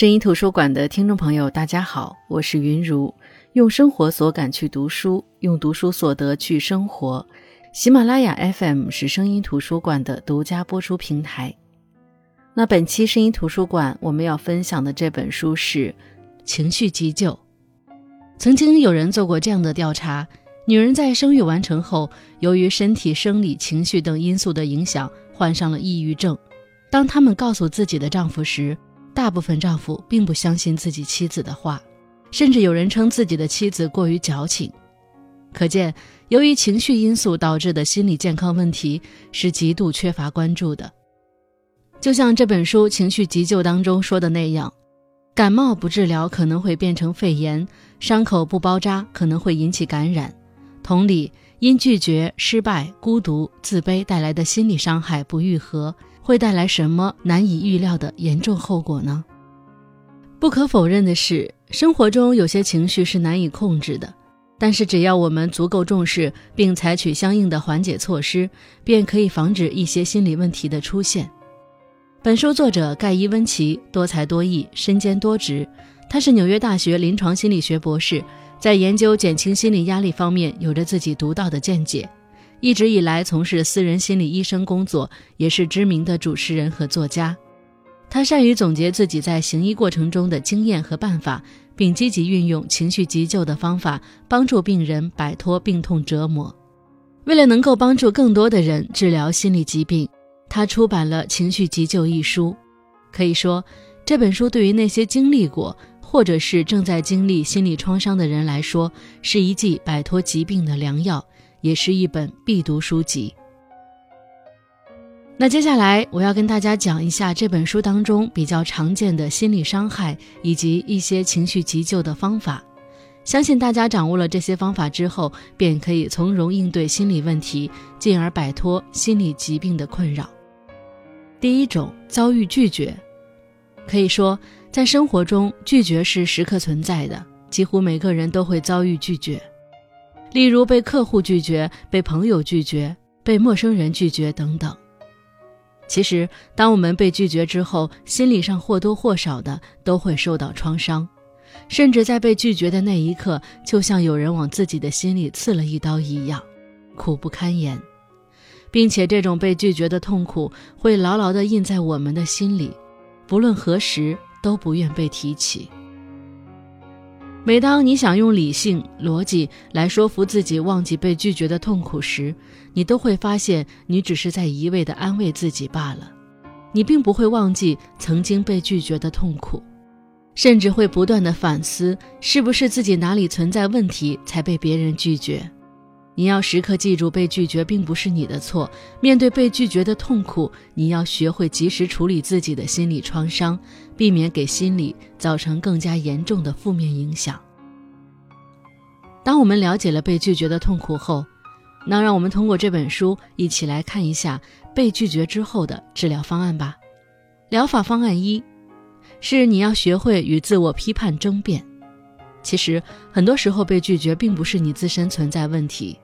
声音图书馆的听众朋友，大家好，我是云如。用生活所感去读书，用读书所得去生活。喜马拉雅 FM 是声音图书馆的独家播出平台。那本期声音图书馆我们要分享的这本书是《情绪急救》。曾经有人做过这样的调查：女人在生育完成后，由于身体、生理、情绪等因素的影响，患上了抑郁症。当她们告诉自己的丈夫时，大部分丈夫并不相信自己妻子的话，甚至有人称自己的妻子过于矫情。可见，由于情绪因素导致的心理健康问题是极度缺乏关注的。就像这本书《情绪急救》当中说的那样，感冒不治疗可能会变成肺炎，伤口不包扎可能会引起感染。同理，因拒绝、失败、孤独、自卑带来的心理伤害不愈合。会带来什么难以预料的严重后果呢？不可否认的是，生活中有些情绪是难以控制的，但是只要我们足够重视，并采取相应的缓解措施，便可以防止一些心理问题的出现。本书作者盖伊·温奇多才多艺，身兼多职，他是纽约大学临床心理学博士，在研究减轻心理压力方面有着自己独到的见解。一直以来从事私人心理医生工作，也是知名的主持人和作家。他善于总结自己在行医过程中的经验和办法，并积极运用情绪急救的方法，帮助病人摆脱病痛折磨。为了能够帮助更多的人治疗心理疾病，他出版了《情绪急救》一书。可以说，这本书对于那些经历过或者是正在经历心理创伤的人来说，是一剂摆脱疾病的良药。也是一本必读书籍。那接下来我要跟大家讲一下这本书当中比较常见的心理伤害以及一些情绪急救的方法。相信大家掌握了这些方法之后，便可以从容应对心理问题，进而摆脱心理疾病的困扰。第一种，遭遇拒绝。可以说，在生活中，拒绝是时刻存在的，几乎每个人都会遭遇拒绝。例如被客户拒绝、被朋友拒绝、被陌生人拒绝等等。其实，当我们被拒绝之后，心理上或多或少的都会受到创伤，甚至在被拒绝的那一刻，就像有人往自己的心里刺了一刀一样，苦不堪言，并且这种被拒绝的痛苦会牢牢地印在我们的心里，不论何时都不愿被提起。每当你想用理性逻辑来说服自己忘记被拒绝的痛苦时，你都会发现你只是在一味的安慰自己罢了。你并不会忘记曾经被拒绝的痛苦，甚至会不断的反思是不是自己哪里存在问题才被别人拒绝。你要时刻记住，被拒绝并不是你的错。面对被拒绝的痛苦，你要学会及时处理自己的心理创伤，避免给心理造成更加严重的负面影响。当我们了解了被拒绝的痛苦后，那让我们通过这本书一起来看一下被拒绝之后的治疗方案吧。疗法方案一，是你要学会与自我批判争辩。其实很多时候被拒绝并不是你自身存在问题，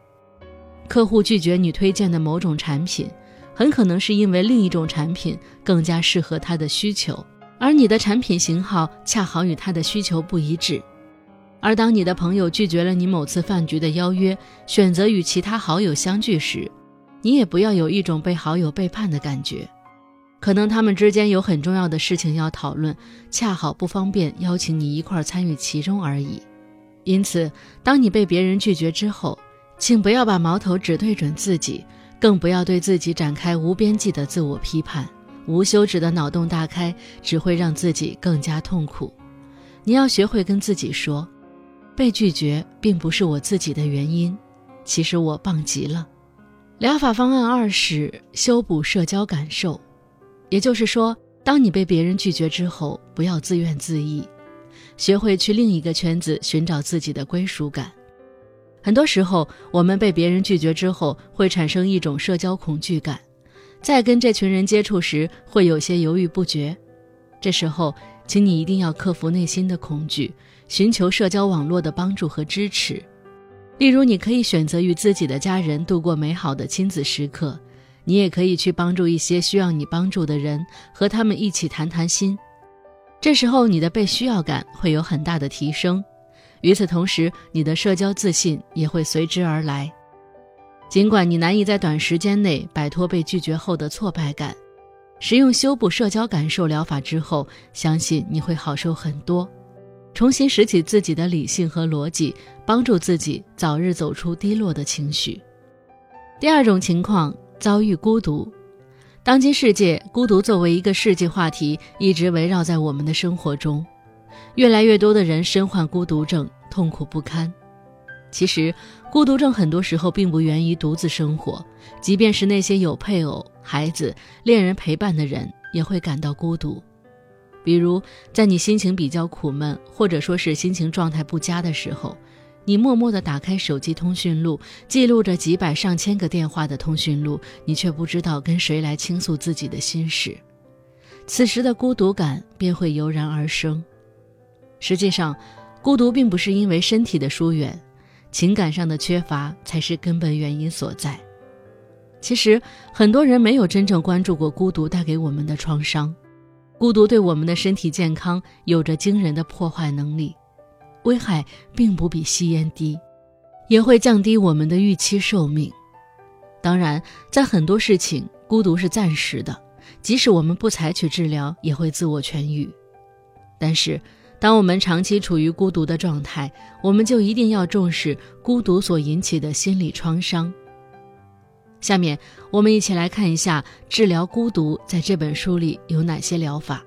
客户拒绝你推荐的某种产品，很可能是因为另一种产品更加适合他的需求，而你的产品型号恰好与他的需求不一致。而当你的朋友拒绝了你某次饭局的邀约，选择与其他好友相聚时，你也不要有一种被好友背叛的感觉，可能他们之间有很重要的事情要讨论，恰好不方便邀请你一块参与其中而已。因此，当你被别人拒绝之后，请不要把矛头只对准自己，更不要对自己展开无边际的自我批判，无休止的脑洞大开只会让自己更加痛苦。你要学会跟自己说。被拒绝并不是我自己的原因，其实我棒极了。疗法方案二是修补社交感受，也就是说，当你被别人拒绝之后，不要自怨自艾，学会去另一个圈子寻找自己的归属感。很多时候，我们被别人拒绝之后，会产生一种社交恐惧感，在跟这群人接触时，会有些犹豫不决。这时候，请你一定要克服内心的恐惧。寻求社交网络的帮助和支持，例如，你可以选择与自己的家人度过美好的亲子时刻，你也可以去帮助一些需要你帮助的人，和他们一起谈谈心。这时候你的被需要感会有很大的提升，与此同时，你的社交自信也会随之而来。尽管你难以在短时间内摆脱被拒绝后的挫败感，使用修补社交感受疗法之后，相信你会好受很多，重新拾起自己的理性和逻辑，帮助自己早日走出低落的情绪。第二种情况，遭遇孤独。当今世界，孤独作为一个世纪话题，一直围绕在我们的生活中。越来越多的人身患孤独症，痛苦不堪。其实，孤独症很多时候并不源于独自生活，即便是那些有配偶、孩子、恋人陪伴的人，也会感到孤独。比如，在你心情比较苦闷，或者说是心情状态不佳的时候。你默默地打开手机通讯录，记录着几百上千个电话的通讯录，你却不知道跟谁来倾诉自己的心事，此时的孤独感便会油然而生。实际上，孤独并不是因为身体的疏远，情感上的缺乏才是根本原因所在。其实，很多人没有真正关注过孤独带给我们的创伤，孤独对我们的身体健康有着惊人的破坏能力。危害并不比吸烟低，也会降低我们的预期寿命。当然，在很多事情，孤独是暂时的，即使我们不采取治疗，也会自我痊愈。但是，当我们长期处于孤独的状态，我们就一定要重视孤独所引起的心理创伤。下面，我们一起来看一下治疗孤独在这本书里有哪些疗法。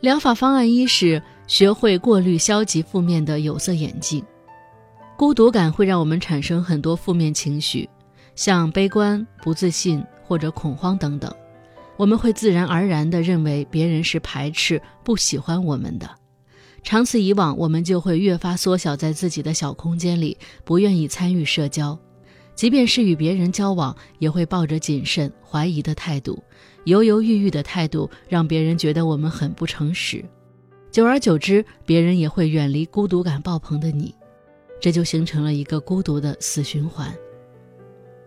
疗法方案一是。学会过滤消极负面的有色眼镜，孤独感会让我们产生很多负面情绪，像悲观、不自信或者恐慌等等。我们会自然而然地认为别人是排斥、不喜欢我们的。长此以往，我们就会越发缩小在自己的小空间里，不愿意参与社交，即便是与别人交往，也会抱着谨慎、怀疑的态度，犹犹豫豫的态度，让别人觉得我们很不诚实。久而久之，别人也会远离孤独感爆棚的你，这就形成了一个孤独的死循环。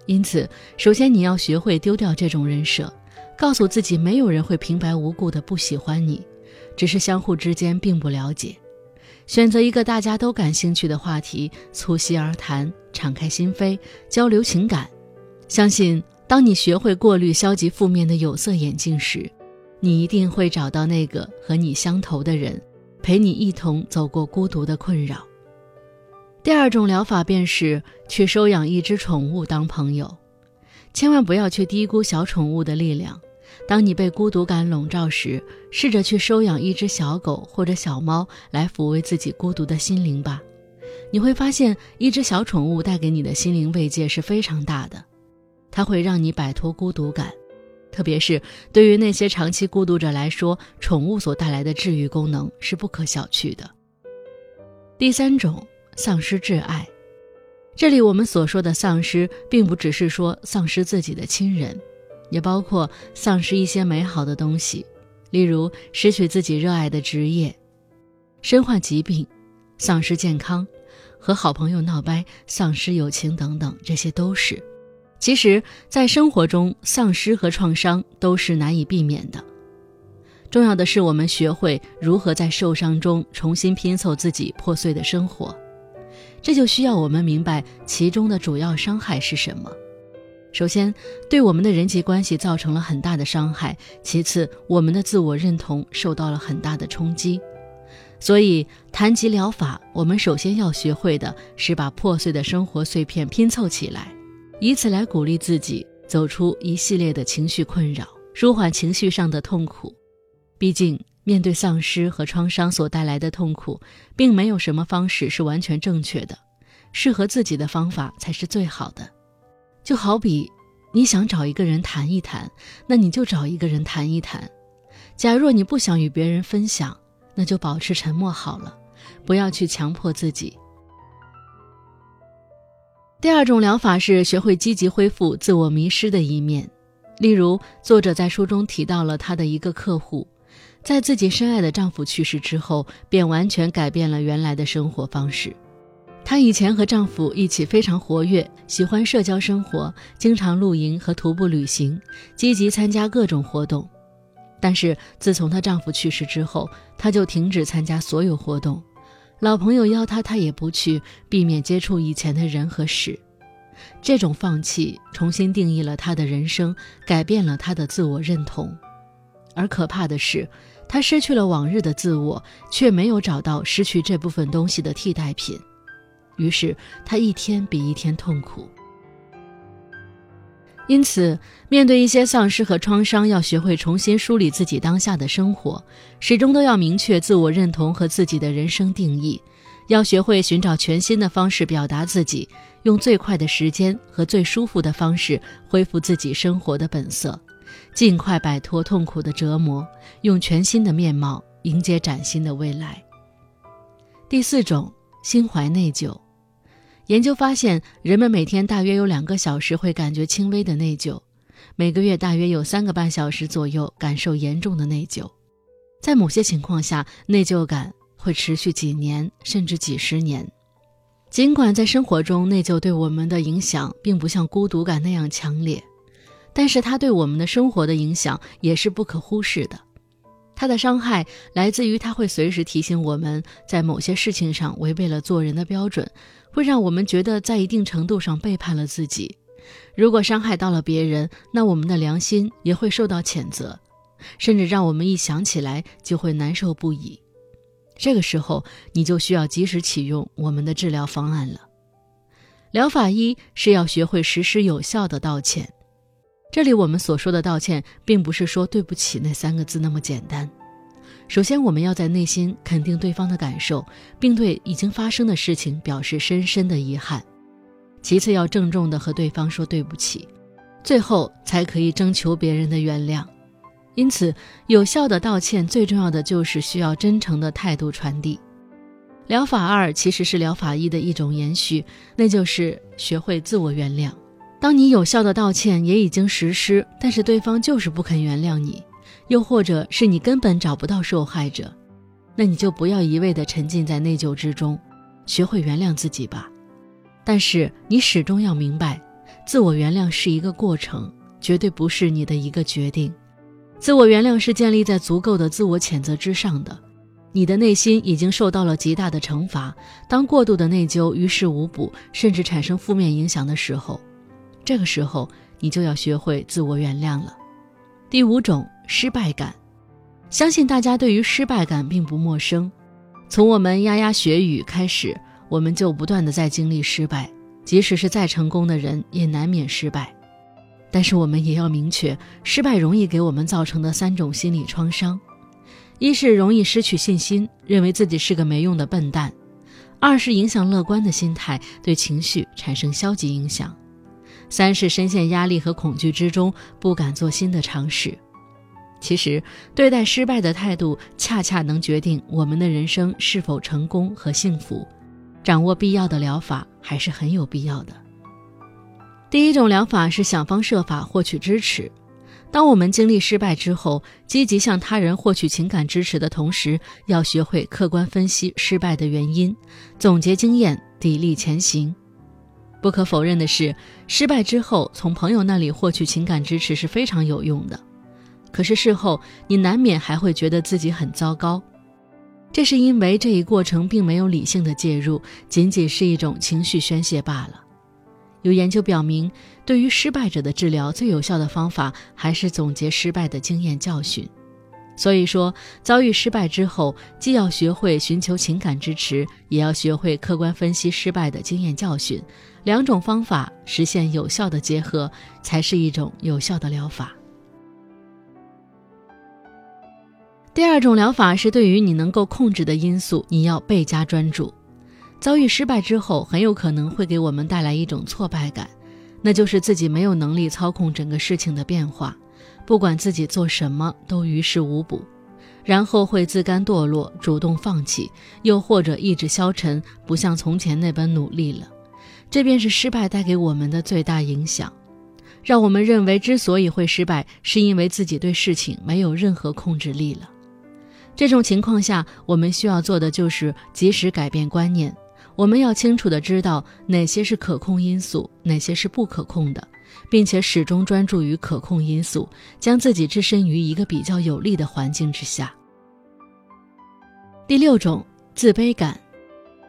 因此，首先你要学会丢掉这种人设，告诉自己没有人会平白无故的不喜欢你，只是相互之间并不了解。选择一个大家都感兴趣的话题，促膝而谈，敞开心扉，交流情感。相信，当你学会过滤消极负面的有色眼镜时，你一定会找到那个和你相投的人，陪你一同走过孤独的困扰。第二种疗法便是去收养一只宠物当朋友，千万不要去低估小宠物的力量。当你被孤独感笼罩时，试着去收养一只小狗或者小猫来抚慰自己孤独的心灵吧。你会发现，一只小宠物带给你的心灵慰藉是非常大的，它会让你摆脱孤独感。特别是对于那些长期孤独者来说，宠物所带来的治愈功能是不可小觑的。第三种，丧失挚爱。这里我们所说的丧失，并不只是说丧失自己的亲人，也包括丧失一些美好的东西，例如失去自己热爱的职业、身患疾病、丧失健康、和好朋友闹掰、丧失友情等等，这些都是。其实，在生活中，丧失和创伤都是难以避免的。重要的是，我们学会如何在受伤中重新拼凑自己破碎的生活。这就需要我们明白其中的主要伤害是什么。首先，对我们的人际关系造成了很大的伤害；其次，我们的自我认同受到了很大的冲击。所以，谈及疗法，我们首先要学会的是把破碎的生活碎片拼凑起来。以此来鼓励自己走出一系列的情绪困扰，舒缓情绪上的痛苦。毕竟，面对丧失和创伤所带来的痛苦，并没有什么方式是完全正确的，适合自己的方法才是最好的。就好比你想找一个人谈一谈，那你就找一个人谈一谈。假若你不想与别人分享，那就保持沉默好了，不要去强迫自己。第二种疗法是学会积极恢复自我迷失的一面，例如，作者在书中提到了他的一个客户，在自己深爱的丈夫去世之后，便完全改变了原来的生活方式。她以前和丈夫一起非常活跃，喜欢社交生活，经常露营和徒步旅行，积极参加各种活动。但是自从她丈夫去世之后，她就停止参加所有活动，老朋友邀她，她也不去，避免接触以前的人和事。这种放弃重新定义了她的人生，改变了她的自我认同。而可怕的是，她失去了往日的自我，却没有找到失去这部分东西的替代品。于是，他一天比一天痛苦。因此，面对一些丧失和创伤，要学会重新梳理自己当下的生活，始终都要明确自我认同和自己的人生定义，要学会寻找全新的方式表达自己，用最快的时间和最舒服的方式恢复自己生活的本色，尽快摆脱痛苦的折磨，用全新的面貌迎接崭新的未来。第四种，心怀内疚。研究发现，人们每天大约有两个小时会感觉轻微的内疚，每个月大约有三个半小时左右感受严重的内疚。在某些情况下，内疚感会持续几年甚至几十年。尽管在生活中，内疚对我们的影响并不像孤独感那样强烈，但是它对我们的生活的影响也是不可忽视的。它的伤害来自于它会随时提醒我们在某些事情上违背了做人的标准。会让我们觉得在一定程度上背叛了自己。如果伤害到了别人，那我们的良心也会受到谴责，甚至让我们一想起来就会难受不已。这个时候，你就需要及时启用我们的治疗方案了。疗法一是要学会实施有效的道歉。这里我们所说的道歉，并不是说对不起那三个字那么简单。首先，我们要在内心肯定对方的感受，并对已经发生的事情表示深深的遗憾。其次，要郑重地和对方说对不起，最后才可以征求别人的原谅。因此，有效的道歉最重要的就是需要真诚的态度传递。疗法二其实是疗法一的一种延续，那就是学会自我原谅。当你有效的道歉也已经实施，但是对方就是不肯原谅你。又或者是你根本找不到受害者，那你就不要一味的沉浸在内疚之中，学会原谅自己吧。但是你始终要明白，自我原谅是一个过程，绝对不是你的一个决定。自我原谅是建立在足够的自我谴责之上的。你的内心已经受到了极大的惩罚，当过度的内疚于事无补，甚至产生负面影响的时候，这个时候你就要学会自我原谅了。第五种。失败感，相信大家对于失败感并不陌生。从我们牙牙学语开始，我们就不断的在经历失败。即使是再成功的人，也难免失败。但是我们也要明确，失败容易给我们造成的三种心理创伤：一是容易失去信心，认为自己是个没用的笨蛋；二是影响乐观的心态，对情绪产生消极影响；三是深陷压力和恐惧之中，不敢做新的尝试。其实，对待失败的态度，恰恰能决定我们的人生是否成功和幸福。掌握必要的疗法还是很有必要的。第一种疗法是想方设法获取支持。当我们经历失败之后，积极向他人获取情感支持的同时，要学会客观分析失败的原因，总结经验，砥砺前行。不可否认的是，失败之后从朋友那里获取情感支持是非常有用的。可是事后，你难免还会觉得自己很糟糕，这是因为这一过程并没有理性的介入，仅仅是一种情绪宣泄罢了。有研究表明，对于失败者的治疗最有效的方法还是总结失败的经验教训。所以说，遭遇失败之后，既要学会寻求情感支持，也要学会客观分析失败的经验教训，两种方法实现有效的结合，才是一种有效的疗法。第二种疗法是对于你能够控制的因素，你要倍加专注。遭遇失败之后，很有可能会给我们带来一种挫败感，那就是自己没有能力操控整个事情的变化，不管自己做什么都于事无补，然后会自甘堕落，主动放弃，又或者意志消沉，不像从前那般努力了。这便是失败带给我们的最大影响，让我们认为之所以会失败，是因为自己对事情没有任何控制力了。这种情况下，我们需要做的就是及时改变观念。我们要清楚的知道哪些是可控因素，哪些是不可控的，并且始终专注于可控因素，将自己置身于一个比较有利的环境之下。第六种，自卑感。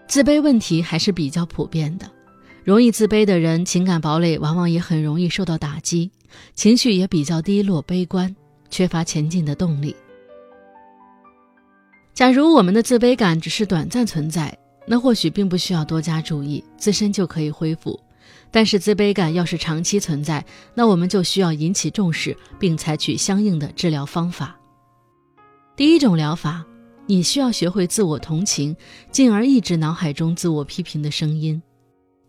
自卑问题还是比较普遍的，容易自卑的人，情感堡垒往往也很容易受到打击，情绪也比较低落、悲观，缺乏前进的动力。假如我们的自卑感只是短暂存在，那或许并不需要多加注意，自身就可以恢复。但是自卑感要是长期存在，那我们就需要引起重视，并采取相应的治疗方法。第一种疗法，你需要学会自我同情，进而抑制脑海中自我批评的声音。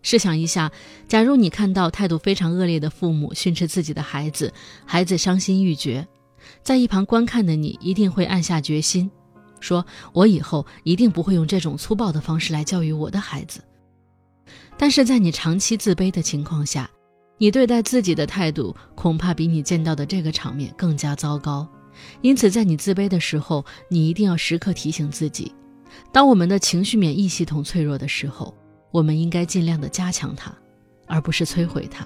试想一下，假如你看到态度非常恶劣的父母训斥自己的孩子，孩子伤心欲绝，在一旁观看的你一定会暗下决心。说：“我以后一定不会用这种粗暴的方式来教育我的孩子。”但是在你长期自卑的情况下，你对待自己的态度恐怕比你见到的这个场面更加糟糕。因此，在你自卑的时候，你一定要时刻提醒自己：当我们的情绪免疫系统脆弱的时候，我们应该尽量的加强它，而不是摧毁它。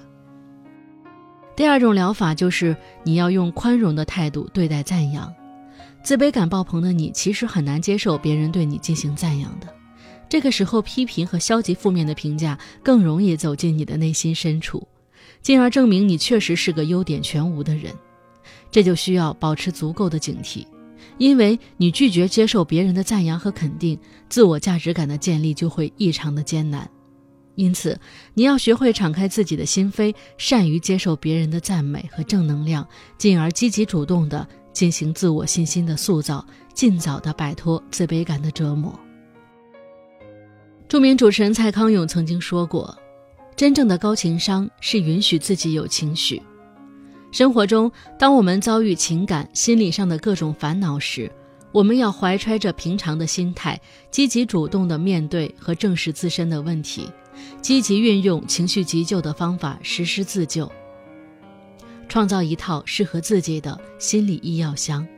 第二种疗法就是你要用宽容的态度对待赞扬。自卑感爆棚的你，其实很难接受别人对你进行赞扬的。这个时候，批评和消极负面的评价更容易走进你的内心深处，进而证明你确实是个优点全无的人。这就需要保持足够的警惕，因为你拒绝接受别人的赞扬和肯定，自我价值感的建立就会异常的艰难。因此，你要学会敞开自己的心扉，善于接受别人的赞美和正能量，进而积极主动的。进行自我信心的塑造，尽早的摆脱自卑感的折磨。著名主持人蔡康永曾经说过：“真正的高情商是允许自己有情绪。生活中，当我们遭遇情感、心理上的各种烦恼时，我们要怀揣着平常的心态，积极主动的面对和正视自身的问题，积极运用情绪急救的方法实施自救。”创造一套适合自己的心理医药箱。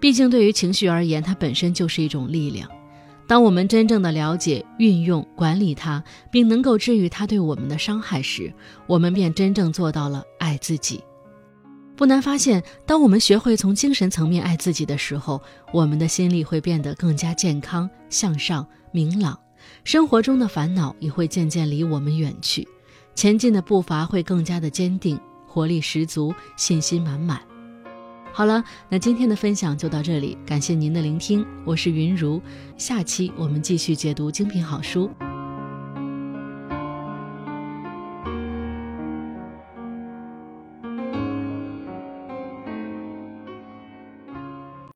毕竟，对于情绪而言，它本身就是一种力量。当我们真正的了解、运用、管理它，并能够治愈它对我们的伤害时，我们便真正做到了爱自己。不难发现，当我们学会从精神层面爱自己的时候，我们的心理会变得更加健康、向上、明朗，生活中的烦恼也会渐渐离我们远去，前进的步伐会更加的坚定。活力十足，信心满满。好了，那今天的分享就到这里，感谢您的聆听，我是云如，下期我们继续解读精品好书。